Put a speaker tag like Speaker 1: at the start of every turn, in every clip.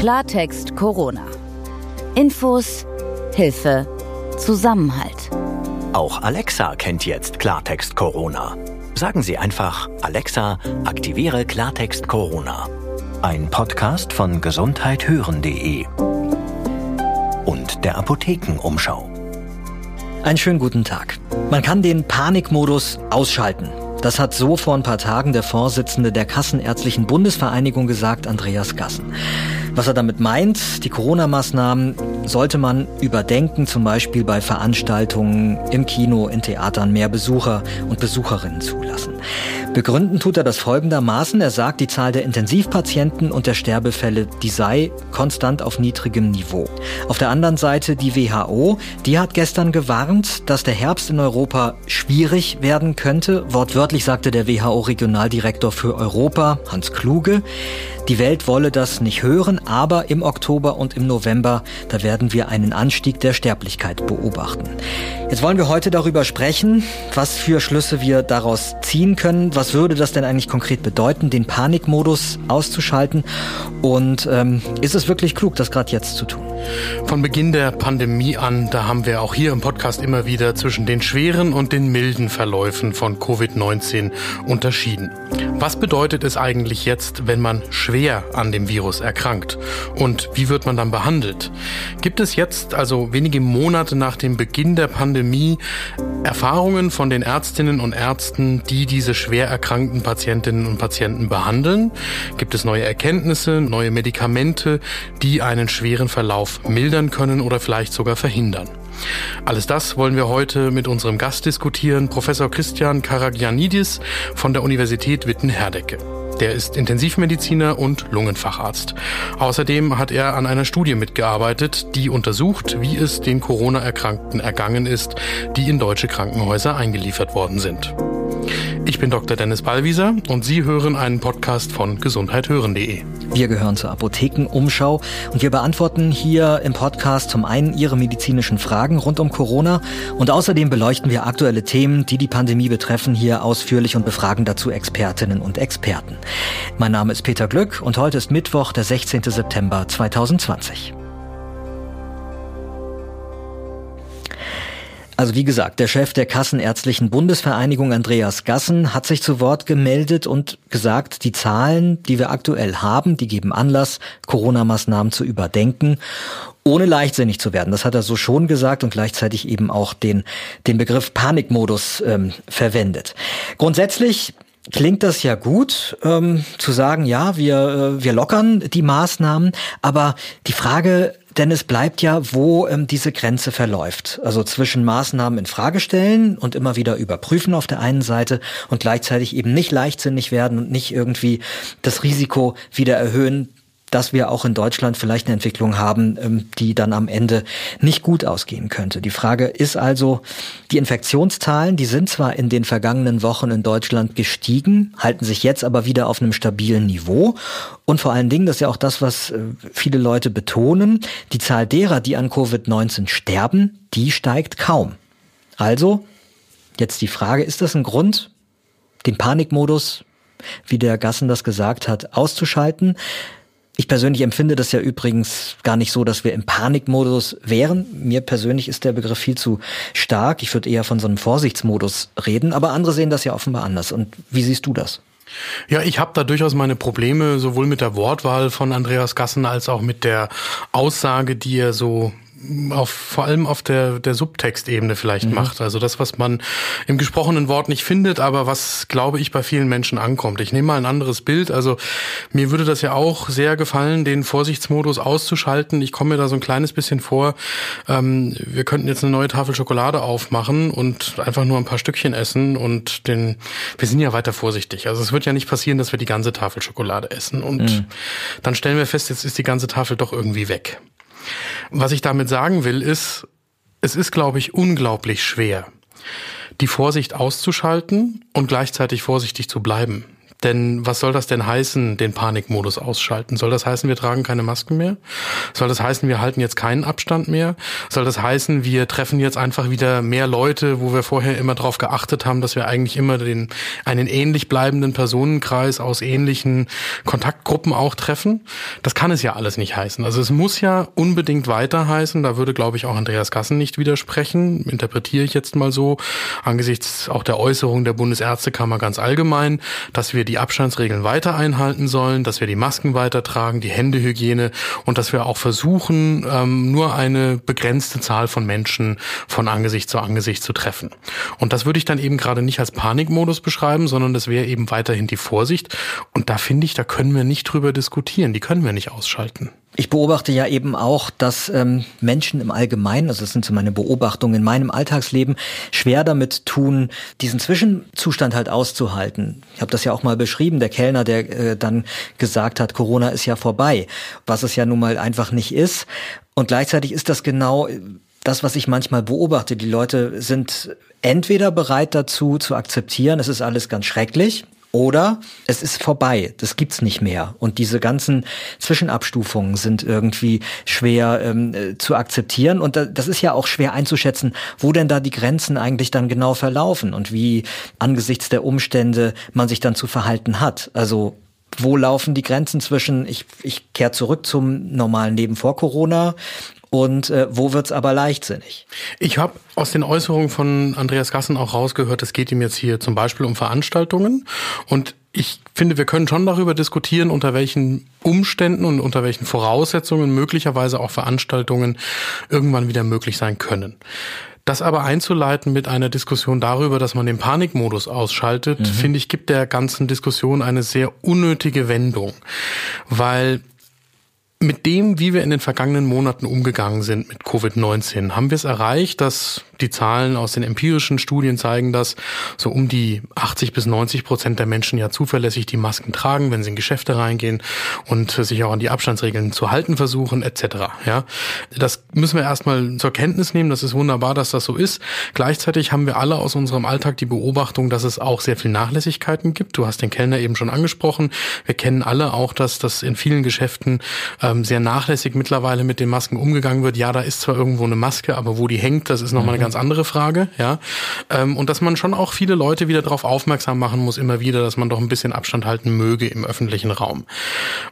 Speaker 1: Klartext Corona. Infos, Hilfe, Zusammenhalt.
Speaker 2: Auch Alexa kennt jetzt Klartext Corona. Sagen Sie einfach, Alexa, aktiviere Klartext Corona. Ein Podcast von gesundheithören.de und der Apothekenumschau.
Speaker 3: Einen schönen guten Tag. Man kann den Panikmodus ausschalten. Das hat so vor ein paar Tagen der Vorsitzende der Kassenärztlichen Bundesvereinigung gesagt, Andreas Gassen. Was er damit meint, die Corona-Maßnahmen sollte man überdenken, zum Beispiel bei Veranstaltungen im Kino, in Theatern mehr Besucher und Besucherinnen zulassen. Begründen tut er das folgendermaßen. Er sagt, die Zahl der Intensivpatienten und der Sterbefälle, die sei konstant auf niedrigem Niveau. Auf der anderen Seite die WHO, die hat gestern gewarnt, dass der Herbst in Europa schwierig werden könnte. Wortwörtlich sagte der WHO-Regionaldirektor für Europa, Hans Kluge, die Welt wolle das nicht hören, aber im Oktober und im November, da werden wir einen Anstieg der Sterblichkeit beobachten. Jetzt wollen wir heute darüber sprechen, was für Schlüsse wir daraus ziehen können. Was würde das denn eigentlich konkret bedeuten, den Panikmodus auszuschalten? Und ähm, ist es wirklich klug, das gerade jetzt zu tun?
Speaker 4: Von Beginn der Pandemie an, da haben wir auch hier im Podcast immer wieder zwischen den schweren und den milden Verläufen von Covid-19 unterschieden. Was bedeutet es eigentlich jetzt, wenn man schwer an dem Virus erkrankt? Und wie wird man dann behandelt? Gibt es jetzt, also wenige Monate nach dem Beginn der Pandemie, Erfahrungen von den Ärztinnen und Ärzten, die diese schwer erkrankten Patientinnen und Patienten behandeln? Gibt es neue Erkenntnisse, neue Medikamente, die einen schweren Verlauf mildern können oder vielleicht sogar verhindern. Alles das wollen wir heute mit unserem Gast diskutieren, Professor Christian Karagianidis von der Universität Witten-Herdecke. Der ist Intensivmediziner und Lungenfacharzt. Außerdem hat er an einer Studie mitgearbeitet, die untersucht, wie es den Corona-Erkrankten ergangen ist, die in deutsche Krankenhäuser eingeliefert worden sind. Ich bin Dr. Dennis Ballwieser und Sie hören einen Podcast von gesundheithören.de.
Speaker 3: Wir gehören zur Apothekenumschau und wir beantworten hier im Podcast zum einen Ihre medizinischen Fragen rund um Corona und außerdem beleuchten wir aktuelle Themen, die die Pandemie betreffen, hier ausführlich und befragen dazu Expertinnen und Experten. Mein Name ist Peter Glück und heute ist Mittwoch, der 16. September 2020. Also wie gesagt, der Chef der Kassenärztlichen Bundesvereinigung Andreas Gassen hat sich zu Wort gemeldet und gesagt, die Zahlen, die wir aktuell haben, die geben Anlass, Corona-Maßnahmen zu überdenken ohne leichtsinnig zu werden. Das hat er so schon gesagt und gleichzeitig eben auch den, den Begriff Panikmodus ähm, verwendet. Grundsätzlich klingt das ja gut, ähm, zu sagen, ja, wir, äh, wir lockern die Maßnahmen, aber die Frage denn es bleibt ja, wo ähm, diese Grenze verläuft. Also zwischen Maßnahmen in Frage stellen und immer wieder überprüfen auf der einen Seite und gleichzeitig eben nicht leichtsinnig werden und nicht irgendwie das Risiko wieder erhöhen, dass wir auch in Deutschland vielleicht eine Entwicklung haben, ähm, die dann am Ende nicht gut ausgehen könnte. Die Frage ist also, die Infektionszahlen, die sind zwar in den vergangenen Wochen in Deutschland gestiegen, halten sich jetzt aber wieder auf einem stabilen Niveau. Und vor allen Dingen, das ist ja auch das, was äh, viele Leute betonen, die Zahl derer, die an Covid-19 sterben, die steigt kaum. Also, jetzt die Frage, ist das ein Grund, den Panikmodus, wie der Gassen das gesagt hat, auszuschalten? Ich persönlich empfinde das ja übrigens gar nicht so, dass wir im Panikmodus wären. Mir persönlich ist der Begriff viel zu stark. Ich würde eher von so einem Vorsichtsmodus reden, aber andere sehen das ja offenbar anders. Und wie siehst du das?
Speaker 4: Ja, ich habe da durchaus meine Probleme, sowohl mit der Wortwahl von Andreas Gassen als auch mit der Aussage, die er so auf, vor allem auf der, der Subtextebene vielleicht mhm. macht. Also das, was man im gesprochenen Wort nicht findet, aber was, glaube ich, bei vielen Menschen ankommt. Ich nehme mal ein anderes Bild. Also mir würde das ja auch sehr gefallen, den Vorsichtsmodus auszuschalten. Ich komme mir da so ein kleines bisschen vor, ähm, wir könnten jetzt eine neue Tafel Schokolade aufmachen und einfach nur ein paar Stückchen essen und den, wir sind ja weiter vorsichtig. Also es wird ja nicht passieren, dass wir die ganze Tafel Schokolade essen und mhm. dann stellen wir fest, jetzt ist die ganze Tafel doch irgendwie weg. Was ich damit sagen will, ist, es ist, glaube ich, unglaublich schwer, die Vorsicht auszuschalten und gleichzeitig vorsichtig zu bleiben. Denn was soll das denn heißen, den Panikmodus ausschalten? Soll das heißen, wir tragen keine Masken mehr? Soll das heißen, wir halten jetzt keinen Abstand mehr? Soll das heißen, wir treffen jetzt einfach wieder mehr Leute, wo wir vorher immer darauf geachtet haben, dass wir eigentlich immer den, einen ähnlich bleibenden Personenkreis aus ähnlichen Kontaktgruppen auch treffen? Das kann es ja alles nicht heißen. Also es muss ja unbedingt weiter heißen. Da würde, glaube ich, auch Andreas Gassen nicht widersprechen. Interpretiere ich jetzt mal so, angesichts auch der Äußerung der Bundesärztekammer ganz allgemein, dass wir die Abstandsregeln weiter einhalten sollen, dass wir die Masken weiter tragen, die Händehygiene und dass wir auch versuchen, ähm, nur eine begrenzte Zahl von Menschen von Angesicht zu Angesicht zu treffen. Und das würde ich dann eben gerade nicht als Panikmodus beschreiben, sondern das wäre eben weiterhin die Vorsicht. Und da finde ich, da können wir nicht drüber diskutieren, die können wir nicht ausschalten.
Speaker 3: Ich beobachte ja eben auch, dass ähm, Menschen im Allgemeinen, also das sind so meine Beobachtungen in meinem Alltagsleben, schwer damit tun, diesen Zwischenzustand halt auszuhalten. Ich habe das ja auch mal beschrieben, der Kellner, der äh, dann gesagt hat, Corona ist ja vorbei, was es ja nun mal einfach nicht ist. Und gleichzeitig ist das genau das, was ich manchmal beobachte. Die Leute sind entweder bereit dazu zu akzeptieren, es ist alles ganz schrecklich, oder es ist vorbei, das gibt's nicht mehr. Und diese ganzen Zwischenabstufungen sind irgendwie schwer ähm, äh, zu akzeptieren. Und da, das ist ja auch schwer einzuschätzen, wo denn da die Grenzen eigentlich dann genau verlaufen und wie angesichts der Umstände man sich dann zu verhalten hat. Also wo laufen die Grenzen zwischen, ich, ich kehre zurück zum normalen Leben vor Corona und äh, wo wird's aber leichtsinnig?
Speaker 4: Ich habe aus den Äußerungen von Andreas Gassen auch rausgehört, es geht ihm jetzt hier zum Beispiel um Veranstaltungen und ich finde, wir können schon darüber diskutieren, unter welchen Umständen und unter welchen Voraussetzungen möglicherweise auch Veranstaltungen irgendwann wieder möglich sein können. Das aber einzuleiten mit einer Diskussion darüber, dass man den Panikmodus ausschaltet, mhm. finde ich, gibt der ganzen Diskussion eine sehr unnötige Wendung. Weil mit dem, wie wir in den vergangenen Monaten umgegangen sind mit Covid-19, haben wir es erreicht, dass die Zahlen aus den empirischen Studien zeigen, dass so um die 80 bis 90 Prozent der Menschen ja zuverlässig die Masken tragen, wenn sie in Geschäfte reingehen und sich auch an die Abstandsregeln zu halten versuchen, etc. Ja, das müssen wir erstmal zur Kenntnis nehmen. Das ist wunderbar, dass das so ist. Gleichzeitig haben wir alle aus unserem Alltag die Beobachtung, dass es auch sehr viel Nachlässigkeiten gibt. Du hast den Kellner eben schon angesprochen. Wir kennen alle auch, dass das in vielen Geschäften äh, ähm, sehr nachlässig mittlerweile mit den Masken umgegangen wird. Ja, da ist zwar irgendwo eine Maske, aber wo die hängt, das ist nochmal mhm. eine ganz andere Frage. Ja, ähm, und dass man schon auch viele Leute wieder darauf aufmerksam machen muss, immer wieder, dass man doch ein bisschen Abstand halten möge im öffentlichen Raum.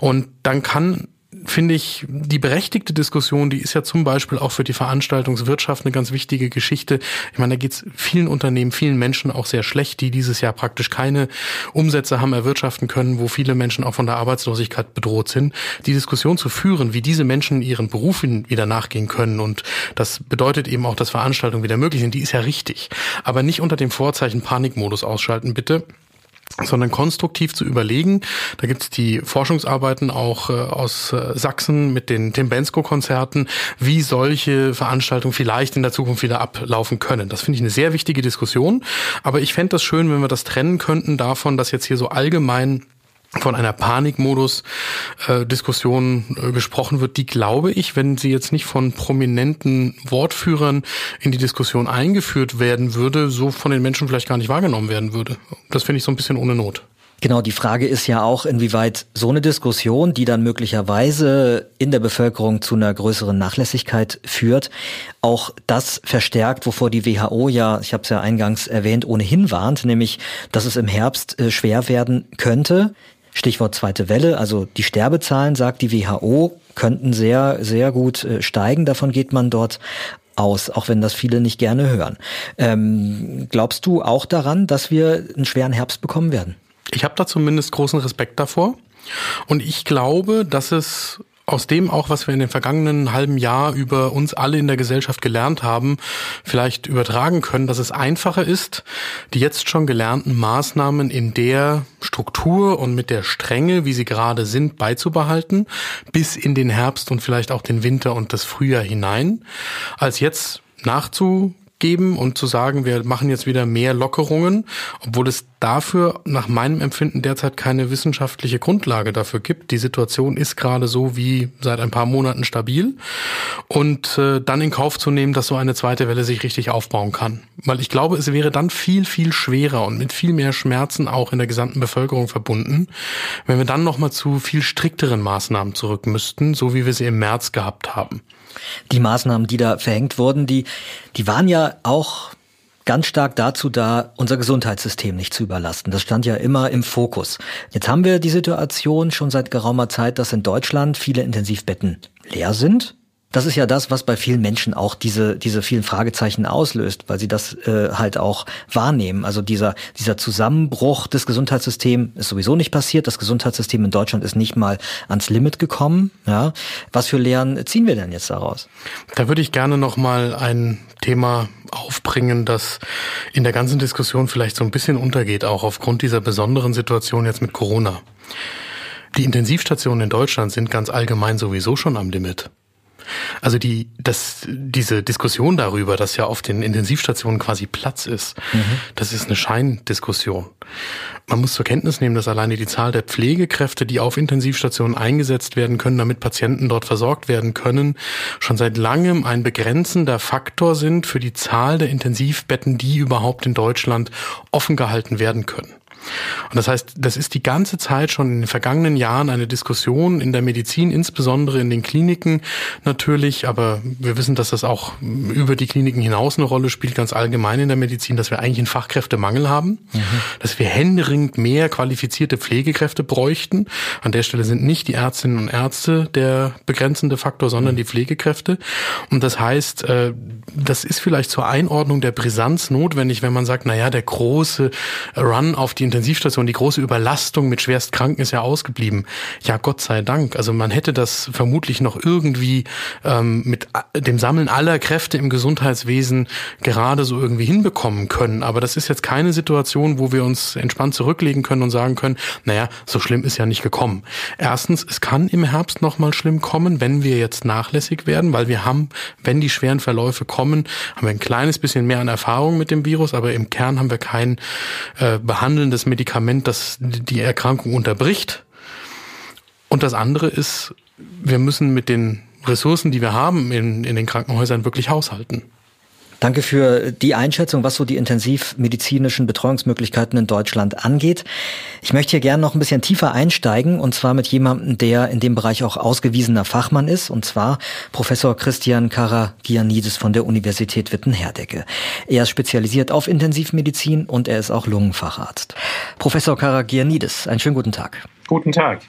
Speaker 4: Und dann kann finde ich, die berechtigte Diskussion, die ist ja zum Beispiel auch für die Veranstaltungswirtschaft eine ganz wichtige Geschichte. Ich meine, da geht es vielen Unternehmen, vielen Menschen auch sehr schlecht, die dieses Jahr praktisch keine Umsätze haben erwirtschaften können, wo viele Menschen auch von der Arbeitslosigkeit bedroht sind. Die Diskussion zu führen, wie diese Menschen ihren Berufen wieder nachgehen können und das bedeutet eben auch, dass Veranstaltungen wieder möglich sind, die ist ja richtig. Aber nicht unter dem Vorzeichen Panikmodus ausschalten, bitte sondern konstruktiv zu überlegen. Da gibt's die Forschungsarbeiten auch äh, aus äh, Sachsen mit den Tim Bensko-Konzerten, wie solche Veranstaltungen vielleicht in der Zukunft wieder ablaufen können. Das finde ich eine sehr wichtige Diskussion. Aber ich fände das schön, wenn wir das trennen könnten davon, dass jetzt hier so allgemein von einer Panikmodus-Diskussion äh, äh, gesprochen wird, die glaube ich, wenn sie jetzt nicht von prominenten Wortführern in die Diskussion eingeführt werden würde, so von den Menschen vielleicht gar nicht wahrgenommen werden würde. Das finde ich so ein bisschen ohne Not.
Speaker 3: Genau, die Frage ist ja auch, inwieweit so eine Diskussion, die dann möglicherweise in der Bevölkerung zu einer größeren Nachlässigkeit führt, auch das verstärkt, wovor die WHO ja, ich habe es ja eingangs erwähnt, ohnehin warnt, nämlich, dass es im Herbst äh, schwer werden könnte. Stichwort zweite Welle, also die Sterbezahlen, sagt die WHO, könnten sehr, sehr gut äh, steigen. Davon geht man dort aus, auch wenn das viele nicht gerne hören. Ähm, glaubst du auch daran, dass wir einen schweren Herbst bekommen werden?
Speaker 4: Ich habe da zumindest großen Respekt davor. Und ich glaube, dass es aus dem auch, was wir in den vergangenen halben Jahr über uns alle in der Gesellschaft gelernt haben, vielleicht übertragen können, dass es einfacher ist, die jetzt schon gelernten Maßnahmen in der Struktur und mit der Strenge, wie sie gerade sind, beizubehalten, bis in den Herbst und vielleicht auch den Winter und das Frühjahr hinein, als jetzt nachzugeben und zu sagen, wir machen jetzt wieder mehr Lockerungen, obwohl es dafür nach meinem Empfinden derzeit keine wissenschaftliche Grundlage dafür gibt. Die Situation ist gerade so wie seit ein paar Monaten stabil und äh, dann in Kauf zu nehmen, dass so eine zweite Welle sich richtig aufbauen kann. Weil ich glaube, es wäre dann viel, viel schwerer und mit viel mehr Schmerzen auch in der gesamten Bevölkerung verbunden, wenn wir dann nochmal zu viel strikteren Maßnahmen zurück müssten, so wie wir sie im März gehabt haben.
Speaker 3: Die Maßnahmen, die da verhängt wurden, die, die waren ja auch ganz stark dazu da, unser Gesundheitssystem nicht zu überlasten. Das stand ja immer im Fokus. Jetzt haben wir die Situation schon seit geraumer Zeit, dass in Deutschland viele Intensivbetten leer sind. Das ist ja das, was bei vielen Menschen auch diese, diese vielen Fragezeichen auslöst, weil sie das äh, halt auch wahrnehmen. Also dieser, dieser Zusammenbruch des Gesundheitssystems ist sowieso nicht passiert. Das Gesundheitssystem in Deutschland ist nicht mal ans Limit gekommen. Ja. Was für Lehren ziehen wir denn jetzt daraus?
Speaker 4: Da würde ich gerne nochmal ein Thema aufbringen, das in der ganzen Diskussion vielleicht so ein bisschen untergeht, auch aufgrund dieser besonderen Situation jetzt mit Corona. Die Intensivstationen in Deutschland sind ganz allgemein sowieso schon am Limit. Also die, das, diese Diskussion darüber, dass ja auf den Intensivstationen quasi Platz ist, mhm. das ist eine Scheindiskussion. Man muss zur Kenntnis nehmen, dass alleine die Zahl der Pflegekräfte, die auf Intensivstationen eingesetzt werden können, damit Patienten dort versorgt werden können, schon seit langem ein begrenzender Faktor sind für die Zahl der Intensivbetten, die überhaupt in Deutschland offen gehalten werden können. Und das heißt, das ist die ganze Zeit schon in den vergangenen Jahren eine Diskussion in der Medizin, insbesondere in den Kliniken natürlich, aber wir wissen, dass das auch über die Kliniken hinaus eine Rolle spielt, ganz allgemein in der Medizin, dass wir eigentlich einen Fachkräftemangel haben, mhm. dass wir händeringend mehr qualifizierte Pflegekräfte bräuchten. An der Stelle sind nicht die Ärztinnen und Ärzte der begrenzende Faktor, sondern mhm. die Pflegekräfte. Und das heißt, äh, das ist vielleicht zur Einordnung der Brisanz notwendig, wenn man sagt, na ja, der große Run auf die Intensivstation, die große Überlastung mit Schwerstkranken ist ja ausgeblieben. Ja, Gott sei Dank. Also man hätte das vermutlich noch irgendwie ähm, mit dem Sammeln aller Kräfte im Gesundheitswesen gerade so irgendwie hinbekommen können. Aber das ist jetzt keine Situation, wo wir uns entspannt zurücklegen können und sagen können, naja, so schlimm ist ja nicht gekommen. Erstens, es kann im Herbst nochmal schlimm kommen, wenn wir jetzt nachlässig werden, weil wir haben, wenn die schweren Verläufe kommen, haben wir ein kleines bisschen mehr an Erfahrung mit dem Virus, aber im Kern haben wir kein äh, behandelndes Medikament, das die Erkrankung unterbricht. Und das andere ist, wir müssen mit den Ressourcen, die wir haben in, in den Krankenhäusern, wirklich haushalten.
Speaker 3: Danke für die Einschätzung, was so die intensivmedizinischen Betreuungsmöglichkeiten in Deutschland angeht. Ich möchte hier gerne noch ein bisschen tiefer einsteigen und zwar mit jemandem, der in dem Bereich auch ausgewiesener Fachmann ist und zwar Professor Christian Karagianidis von der Universität Witten-Herdecke. Er ist spezialisiert auf Intensivmedizin und er ist auch Lungenfacharzt. Professor Karagianidis, einen schönen guten Tag.
Speaker 5: Guten Tag.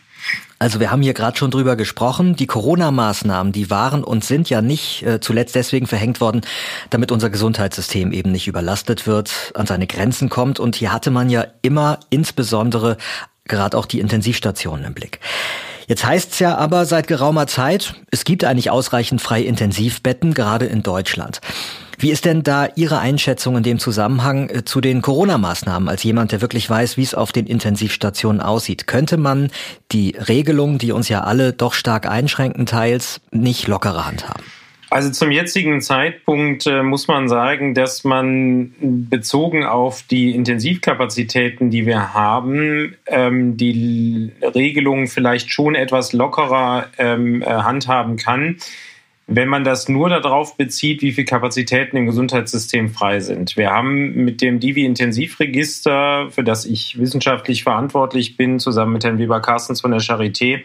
Speaker 3: Also wir haben hier gerade schon drüber gesprochen. Die Corona-Maßnahmen, die waren und sind ja nicht äh, zuletzt deswegen verhängt worden, damit unser Gesundheitssystem eben nicht überlastet wird, an seine Grenzen kommt. Und hier hatte man ja immer insbesondere gerade auch die Intensivstationen im Blick. Jetzt heißt es ja aber seit geraumer Zeit, es gibt eigentlich ausreichend freie Intensivbetten, gerade in Deutschland. Wie ist denn da Ihre Einschätzung in dem Zusammenhang äh, zu den Corona-Maßnahmen als jemand, der wirklich weiß, wie es auf den Intensivstationen aussieht? Könnte man die Regelungen, die uns ja alle doch stark einschränken, teils nicht lockere handhaben?
Speaker 5: Also zum jetzigen Zeitpunkt äh, muss man sagen, dass man bezogen auf die Intensivkapazitäten, die wir haben, ähm, die Regelungen vielleicht schon etwas lockerer ähm, äh, handhaben kann wenn man das nur darauf bezieht, wie viele Kapazitäten im Gesundheitssystem frei sind. Wir haben mit dem Divi-Intensivregister, für das ich wissenschaftlich verantwortlich bin, zusammen mit Herrn Weber Carstens von der Charité,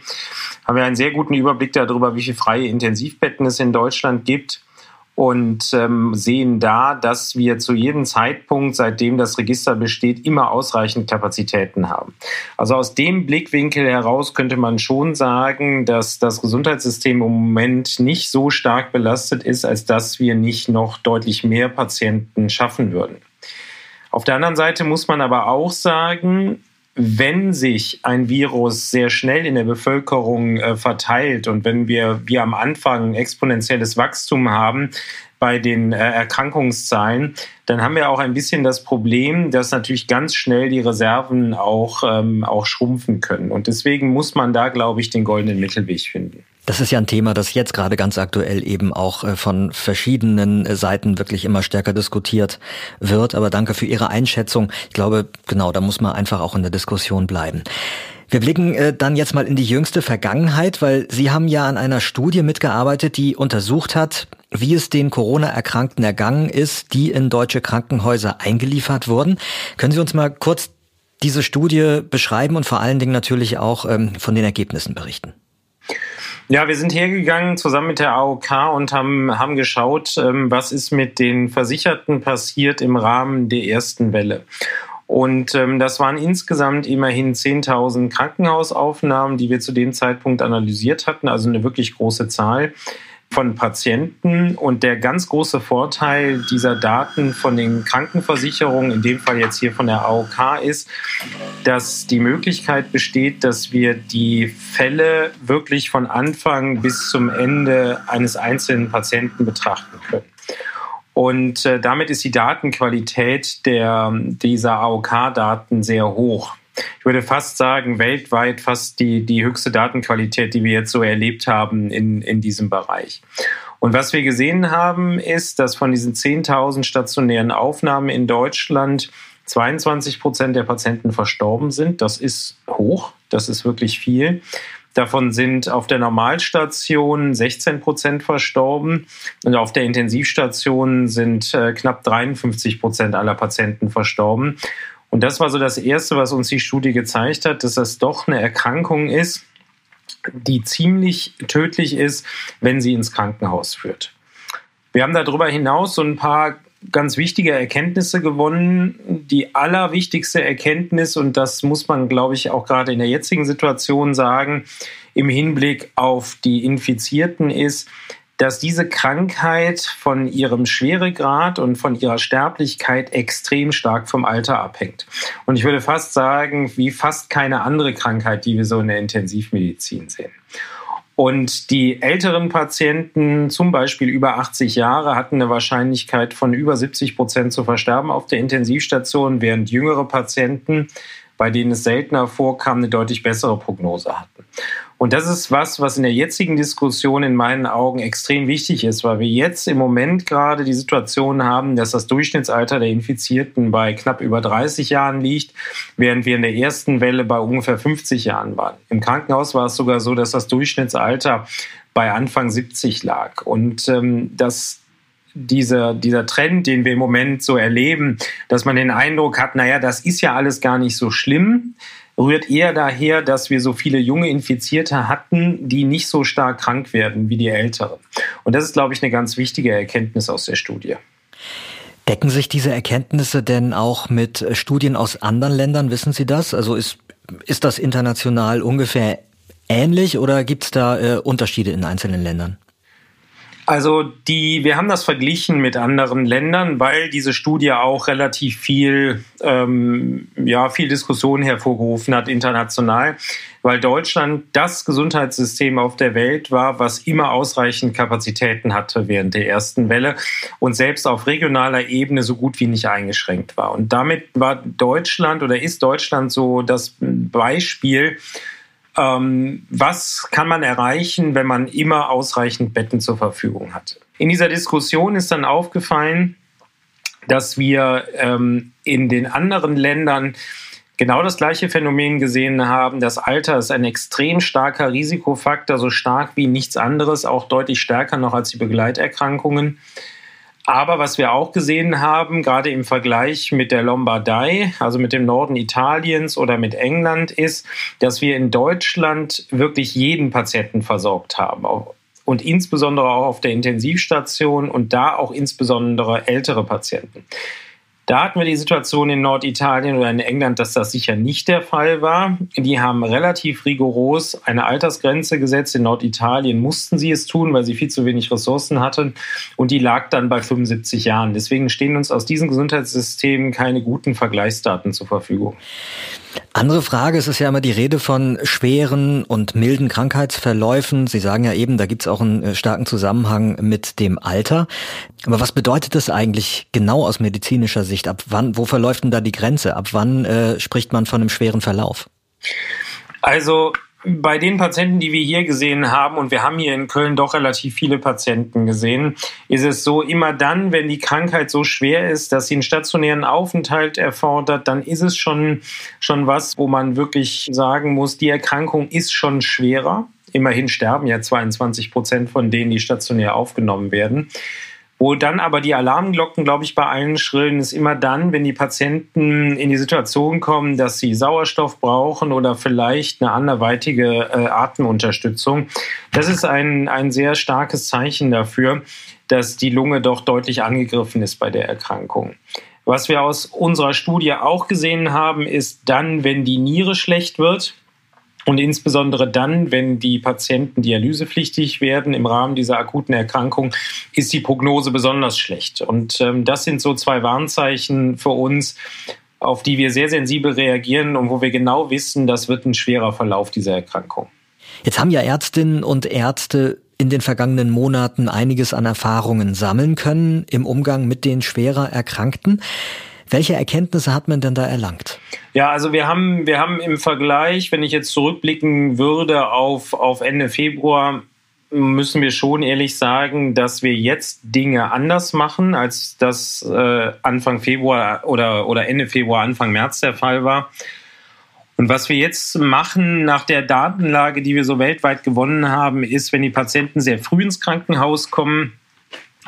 Speaker 5: haben wir einen sehr guten Überblick darüber, wie viele freie Intensivbetten es in Deutschland gibt und ähm, sehen da, dass wir zu jedem Zeitpunkt, seitdem das Register besteht, immer ausreichend Kapazitäten haben. Also aus dem Blickwinkel heraus könnte man schon sagen, dass das Gesundheitssystem im Moment nicht so stark belastet ist, als dass wir nicht noch deutlich mehr Patienten schaffen würden. Auf der anderen Seite muss man aber auch sagen, wenn sich ein Virus sehr schnell in der Bevölkerung äh, verteilt und wenn wir wie am Anfang exponentielles Wachstum haben bei den äh, Erkrankungszahlen, dann haben wir auch ein bisschen das Problem, dass natürlich ganz schnell die Reserven auch, ähm, auch schrumpfen können. Und deswegen muss man da, glaube ich, den goldenen Mittelweg finden.
Speaker 3: Das ist ja ein Thema, das jetzt gerade ganz aktuell eben auch äh, von verschiedenen äh, Seiten wirklich immer stärker diskutiert wird. Aber danke für Ihre Einschätzung. Ich glaube, genau, da muss man einfach auch in der Diskussion bleiben. Wir blicken äh, dann jetzt mal in die jüngste Vergangenheit, weil Sie haben ja an einer Studie mitgearbeitet, die untersucht hat, wie es den Corona-Erkrankten ergangen ist, die in deutsche Krankenhäuser eingeliefert wurden. Können Sie uns mal kurz diese Studie beschreiben und vor allen Dingen natürlich auch ähm, von den Ergebnissen berichten?
Speaker 5: Ja, wir sind hergegangen zusammen mit der AOK und haben, haben geschaut, ähm, was ist mit den Versicherten passiert im Rahmen der ersten Welle. Und ähm, das waren insgesamt immerhin 10.000 Krankenhausaufnahmen, die wir zu dem Zeitpunkt analysiert hatten, also eine wirklich große Zahl von Patienten. Und der ganz große Vorteil dieser Daten von den Krankenversicherungen, in dem Fall jetzt hier von der AOK, ist, dass die Möglichkeit besteht, dass wir die Fälle wirklich von Anfang bis zum Ende eines einzelnen Patienten betrachten können. Und äh, damit ist die Datenqualität der, dieser AOK-Daten sehr hoch ich würde fast sagen, weltweit fast die, die höchste Datenqualität, die wir jetzt so erlebt haben in, in diesem Bereich. Und was wir gesehen haben, ist, dass von diesen 10.000 stationären Aufnahmen in Deutschland 22 Prozent der Patienten verstorben sind. Das ist hoch, das ist wirklich viel. Davon sind auf der Normalstation 16 Prozent verstorben und auf der Intensivstation sind äh, knapp 53 Prozent aller Patienten verstorben. Und das war so das Erste, was uns die Studie gezeigt hat, dass das doch eine Erkrankung ist, die ziemlich tödlich ist, wenn sie ins Krankenhaus führt. Wir haben darüber hinaus so ein paar ganz wichtige Erkenntnisse gewonnen. Die allerwichtigste Erkenntnis, und das muss man, glaube ich, auch gerade in der jetzigen Situation sagen, im Hinblick auf die Infizierten ist, dass diese Krankheit von ihrem Schweregrad und von ihrer Sterblichkeit extrem stark vom Alter abhängt. Und ich würde fast sagen, wie fast keine andere Krankheit, die wir so in der Intensivmedizin sehen. Und die älteren Patienten, zum Beispiel über 80 Jahre, hatten eine Wahrscheinlichkeit von über 70 Prozent zu versterben auf der Intensivstation, während jüngere Patienten, bei denen es seltener vorkam, eine deutlich bessere Prognose hatten. Und das ist was, was in der jetzigen Diskussion in meinen Augen extrem wichtig ist, weil wir jetzt im Moment gerade die Situation haben, dass das Durchschnittsalter der Infizierten bei knapp über 30 Jahren liegt, während wir in der ersten Welle bei ungefähr 50 Jahren waren. Im Krankenhaus war es sogar so, dass das Durchschnittsalter bei Anfang 70 lag. Und ähm, das dieser, dieser Trend, den wir im Moment so erleben, dass man den Eindruck hat, naja, das ist ja alles gar nicht so schlimm rührt eher daher, dass wir so viele junge Infizierte hatten, die nicht so stark krank werden wie die Älteren. Und das ist, glaube ich, eine ganz wichtige Erkenntnis aus der Studie.
Speaker 3: Decken sich diese Erkenntnisse denn auch mit Studien aus anderen Ländern? Wissen Sie das? Also ist, ist das international ungefähr ähnlich oder gibt es da äh, Unterschiede in einzelnen Ländern?
Speaker 5: Also die, wir haben das verglichen mit anderen Ländern, weil diese Studie auch relativ viel, ähm, ja, viel Diskussion hervorgerufen hat international, weil Deutschland das Gesundheitssystem auf der Welt war, was immer ausreichend Kapazitäten hatte während der ersten Welle und selbst auf regionaler Ebene so gut wie nicht eingeschränkt war. Und damit war Deutschland oder ist Deutschland so das Beispiel ähm, was kann man erreichen, wenn man immer ausreichend Betten zur Verfügung hat. In dieser Diskussion ist dann aufgefallen, dass wir ähm, in den anderen Ländern genau das gleiche Phänomen gesehen haben. Das Alter ist ein extrem starker Risikofaktor, so stark wie nichts anderes, auch deutlich stärker noch als die Begleiterkrankungen. Aber was wir auch gesehen haben, gerade im Vergleich mit der Lombardei, also mit dem Norden Italiens oder mit England, ist, dass wir in Deutschland wirklich jeden Patienten versorgt haben. Und insbesondere auch auf der Intensivstation und da auch insbesondere ältere Patienten. Da hatten wir die Situation in Norditalien oder in England, dass das sicher nicht der Fall war. Die haben relativ rigoros eine Altersgrenze gesetzt. In Norditalien mussten sie es tun, weil sie viel zu wenig Ressourcen hatten. Und die lag dann bei 75 Jahren. Deswegen stehen uns aus diesen Gesundheitssystemen keine guten Vergleichsdaten zur Verfügung.
Speaker 3: Andere Frage, es ist ja immer die Rede von schweren und milden Krankheitsverläufen. Sie sagen ja eben, da gibt es auch einen äh, starken Zusammenhang mit dem Alter. Aber was bedeutet das eigentlich genau aus medizinischer Sicht? Ab wann, wo verläuft denn da die Grenze? Ab wann äh, spricht man von einem schweren Verlauf?
Speaker 5: Also bei den Patienten, die wir hier gesehen haben, und wir haben hier in Köln doch relativ viele Patienten gesehen, ist es so, immer dann, wenn die Krankheit so schwer ist, dass sie einen stationären Aufenthalt erfordert, dann ist es schon, schon was, wo man wirklich sagen muss, die Erkrankung ist schon schwerer. Immerhin sterben ja 22 Prozent von denen, die stationär aufgenommen werden. Wo dann aber die Alarmglocken, glaube ich, bei allen schrillen, ist immer dann, wenn die Patienten in die Situation kommen, dass sie Sauerstoff brauchen oder vielleicht eine anderweitige äh, Atemunterstützung. Das ist ein, ein sehr starkes Zeichen dafür, dass die Lunge doch deutlich angegriffen ist bei der Erkrankung. Was wir aus unserer Studie auch gesehen haben, ist dann, wenn die Niere schlecht wird, und insbesondere dann, wenn die Patienten dialysepflichtig werden im Rahmen dieser akuten Erkrankung, ist die Prognose besonders schlecht. Und ähm, das sind so zwei Warnzeichen für uns, auf die wir sehr sensibel reagieren und wo wir genau wissen, das wird ein schwerer Verlauf dieser Erkrankung.
Speaker 3: Jetzt haben ja Ärztinnen und Ärzte in den vergangenen Monaten einiges an Erfahrungen sammeln können im Umgang mit den schwerer Erkrankten. Welche Erkenntnisse hat man denn da erlangt?
Speaker 5: Ja, also wir haben, wir haben im Vergleich, wenn ich jetzt zurückblicken würde auf, auf Ende Februar, müssen wir schon ehrlich sagen, dass wir jetzt Dinge anders machen, als das äh, Anfang Februar oder, oder Ende Februar, Anfang März der Fall war. Und was wir jetzt machen nach der Datenlage, die wir so weltweit gewonnen haben, ist, wenn die Patienten sehr früh ins Krankenhaus kommen,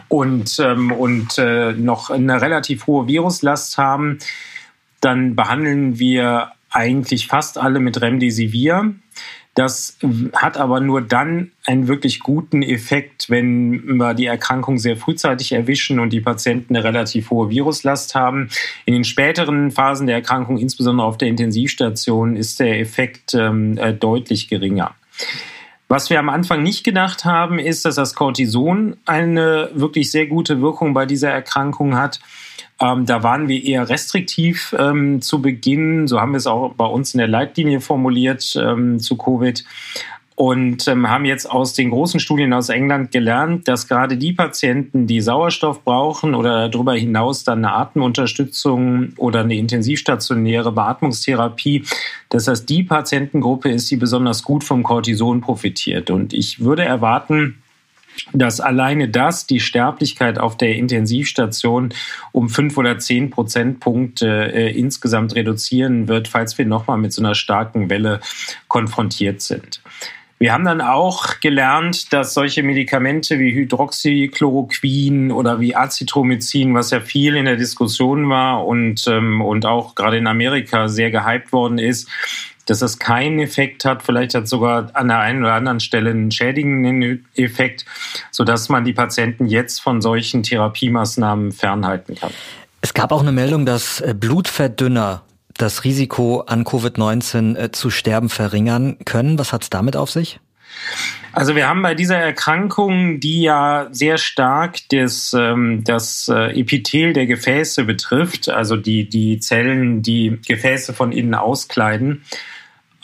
Speaker 5: und, ähm, und äh, noch eine relativ hohe Viruslast haben, dann behandeln wir eigentlich fast alle mit Remdesivir. Das hat aber nur dann einen wirklich guten Effekt, wenn wir die Erkrankung sehr frühzeitig erwischen und die Patienten eine relativ hohe Viruslast haben. In den späteren Phasen der Erkrankung, insbesondere auf der Intensivstation, ist der Effekt ähm, äh, deutlich geringer. Was wir am Anfang nicht gedacht haben, ist, dass das Cortison eine wirklich sehr gute Wirkung bei dieser Erkrankung hat. Ähm, da waren wir eher restriktiv ähm, zu Beginn. So haben wir es auch bei uns in der Leitlinie formuliert ähm, zu Covid und ähm, haben jetzt aus den großen Studien aus England gelernt, dass gerade die Patienten, die Sauerstoff brauchen oder darüber hinaus dann eine Atemunterstützung oder eine intensivstationäre Beatmungstherapie, dass das die Patientengruppe ist, die besonders gut vom Cortison profitiert. Und ich würde erwarten, dass alleine das die Sterblichkeit auf der Intensivstation um fünf oder zehn Prozentpunkte äh, insgesamt reduzieren wird, falls wir nochmal mit so einer starken Welle konfrontiert sind. Wir haben dann auch gelernt, dass solche Medikamente wie Hydroxychloroquin oder wie Azithromycin, was ja viel in der Diskussion war und, ähm, und auch gerade in Amerika sehr gehypt worden ist, dass das keinen Effekt hat. Vielleicht hat sogar an der einen oder anderen Stelle einen schädigenden Effekt, sodass man die Patienten jetzt von solchen Therapiemaßnahmen fernhalten kann.
Speaker 3: Es gab auch eine Meldung, dass äh, Blutverdünner das Risiko an Covid-19 äh, zu sterben verringern können. Was hat es damit auf sich?
Speaker 5: Also wir haben bei dieser Erkrankung, die ja sehr stark das, ähm, das äh, Epithel der Gefäße betrifft, also die, die Zellen, die Gefäße von innen auskleiden,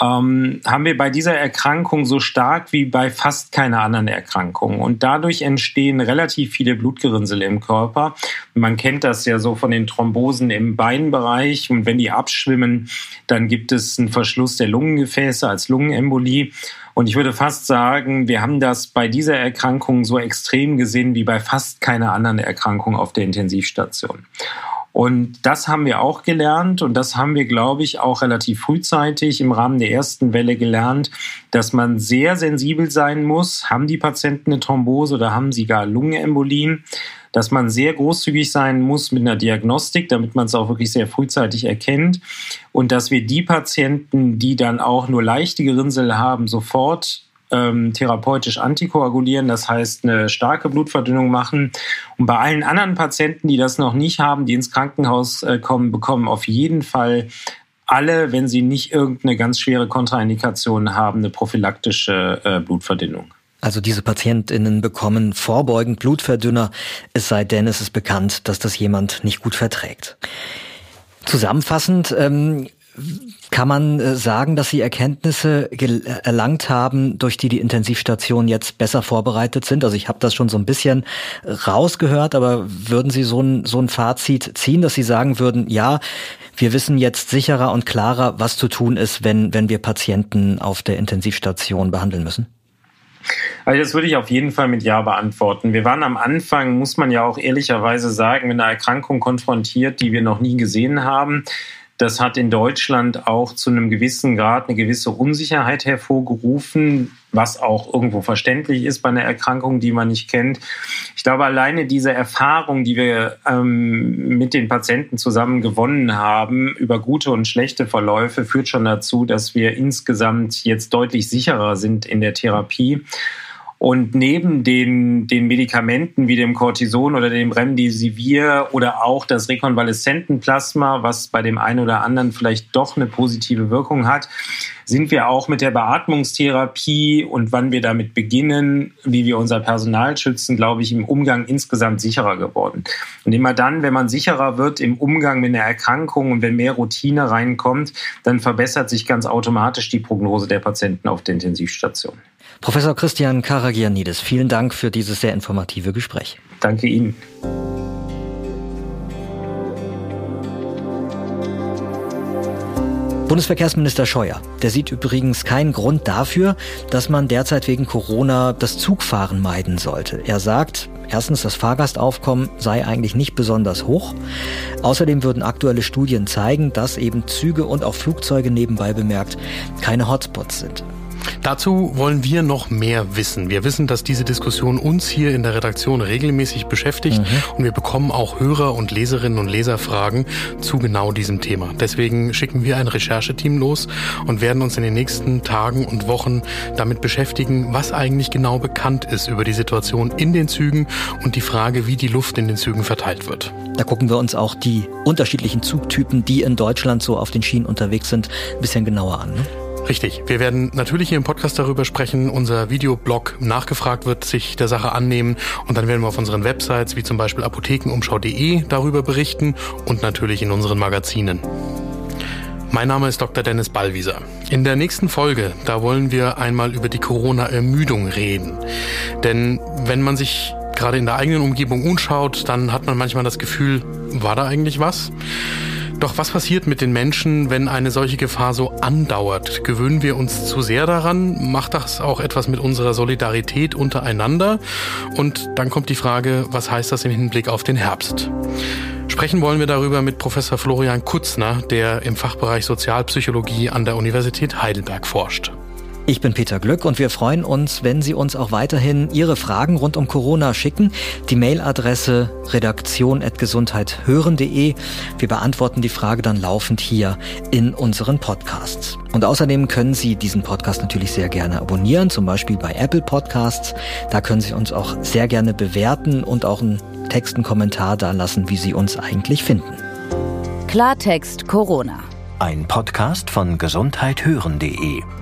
Speaker 5: ähm, haben wir bei dieser Erkrankung so stark wie bei fast keiner anderen Erkrankung. Und dadurch entstehen relativ viele Blutgerinnsel im Körper. Man kennt das ja so von den Thrombosen im Beinbereich. Und wenn die abschwimmen, dann gibt es einen Verschluss der Lungengefäße als Lungenembolie. Und ich würde fast sagen, wir haben das bei dieser Erkrankung so extrem gesehen wie bei fast keiner anderen Erkrankung auf der Intensivstation. Und das haben wir auch gelernt und das haben wir, glaube ich, auch relativ frühzeitig im Rahmen der ersten Welle gelernt, dass man sehr sensibel sein muss. Haben die Patienten eine Thrombose oder haben sie gar Lungenembolien? Dass man sehr großzügig sein muss mit einer Diagnostik, damit man es auch wirklich sehr frühzeitig erkennt. Und dass wir die Patienten, die dann auch nur leichte Gerinnsel haben, sofort ähm, therapeutisch antikoagulieren, das heißt eine starke Blutverdünnung machen. Und bei allen anderen Patienten, die das noch nicht haben, die ins Krankenhaus äh, kommen, bekommen auf jeden Fall alle, wenn sie nicht irgendeine ganz schwere Kontraindikation haben, eine prophylaktische äh, Blutverdünnung.
Speaker 3: Also diese PatientInnen bekommen vorbeugend Blutverdünner, es sei denn, es ist bekannt, dass das jemand nicht gut verträgt. Zusammenfassend, ähm, kann man äh, sagen, dass Sie Erkenntnisse erlangt haben, durch die die Intensivstationen jetzt besser vorbereitet sind? Also ich habe das schon so ein bisschen rausgehört, aber würden Sie so ein, so ein Fazit ziehen, dass Sie sagen würden, ja, wir wissen jetzt sicherer und klarer, was zu tun ist, wenn, wenn wir Patienten auf der Intensivstation behandeln müssen?
Speaker 5: Also das würde ich auf jeden Fall mit Ja beantworten. Wir waren am Anfang, muss man ja auch ehrlicherweise sagen, mit einer Erkrankung konfrontiert, die wir noch nie gesehen haben. Das hat in Deutschland auch zu einem gewissen Grad eine gewisse Unsicherheit hervorgerufen, was auch irgendwo verständlich ist bei einer Erkrankung, die man nicht kennt. Ich glaube, alleine diese Erfahrung, die wir ähm, mit den Patienten zusammen gewonnen haben über gute und schlechte Verläufe, führt schon dazu, dass wir insgesamt jetzt deutlich sicherer sind in der Therapie. Und neben den, den Medikamenten wie dem Cortison oder dem Remdesivir oder auch das Rekonvaleszentenplasma, was bei dem einen oder anderen vielleicht doch eine positive Wirkung hat, sind wir auch mit der Beatmungstherapie und wann wir damit beginnen, wie wir unser Personal schützen, glaube ich, im Umgang insgesamt sicherer geworden. Und immer dann, wenn man sicherer wird im Umgang mit einer Erkrankung und wenn mehr Routine reinkommt, dann verbessert sich ganz automatisch die Prognose der Patienten auf der Intensivstation.
Speaker 3: Professor Christian Karagianidis, vielen Dank für dieses sehr informative Gespräch.
Speaker 5: Danke Ihnen.
Speaker 3: Bundesverkehrsminister Scheuer, der sieht übrigens keinen Grund dafür, dass man derzeit wegen Corona das Zugfahren meiden sollte. Er sagt, erstens, das Fahrgastaufkommen sei eigentlich nicht besonders hoch. Außerdem würden aktuelle Studien zeigen, dass eben Züge und auch Flugzeuge nebenbei bemerkt keine Hotspots sind.
Speaker 4: Dazu wollen wir noch mehr wissen. Wir wissen, dass diese Diskussion uns hier in der Redaktion regelmäßig beschäftigt mhm. und wir bekommen auch Hörer und Leserinnen und Leserfragen zu genau diesem Thema. Deswegen schicken wir ein Rechercheteam los und werden uns in den nächsten Tagen und Wochen damit beschäftigen, was eigentlich genau bekannt ist über die Situation in den Zügen und die Frage, wie die Luft in den Zügen verteilt wird.
Speaker 3: Da gucken wir uns auch die unterschiedlichen Zugtypen, die in Deutschland so auf den Schienen unterwegs sind, ein bisschen genauer an. Ne?
Speaker 4: Richtig. Wir werden natürlich hier im Podcast darüber sprechen. Unser Videoblog nachgefragt wird sich der Sache annehmen und dann werden wir auf unseren Websites wie zum Beispiel apothekenumschau.de darüber berichten und natürlich in unseren Magazinen. Mein Name ist Dr. Dennis Ballwieser. In der nächsten Folge, da wollen wir einmal über die Corona-Ermüdung reden. Denn wenn man sich gerade in der eigenen Umgebung umschaut, dann hat man manchmal das Gefühl, war da eigentlich was? Doch was passiert mit den Menschen, wenn eine solche Gefahr so andauert? Gewöhnen wir uns zu sehr daran? Macht das auch etwas mit unserer Solidarität untereinander? Und dann kommt die Frage, was heißt das im Hinblick auf den Herbst? Sprechen wollen wir darüber mit Professor Florian Kutzner, der im Fachbereich Sozialpsychologie an der Universität Heidelberg forscht.
Speaker 3: Ich bin Peter Glück und wir freuen uns, wenn Sie uns auch weiterhin Ihre Fragen rund um Corona schicken. Die Mailadresse redaktion.gesundheithören.de. Wir beantworten die Frage dann laufend hier in unseren Podcasts. Und außerdem können Sie diesen Podcast natürlich sehr gerne abonnieren, zum Beispiel bei Apple Podcasts. Da können Sie uns auch sehr gerne bewerten und auch einen Text, einen Kommentar da lassen, wie Sie uns eigentlich finden.
Speaker 1: Klartext Corona.
Speaker 2: Ein Podcast von gesundheithören.de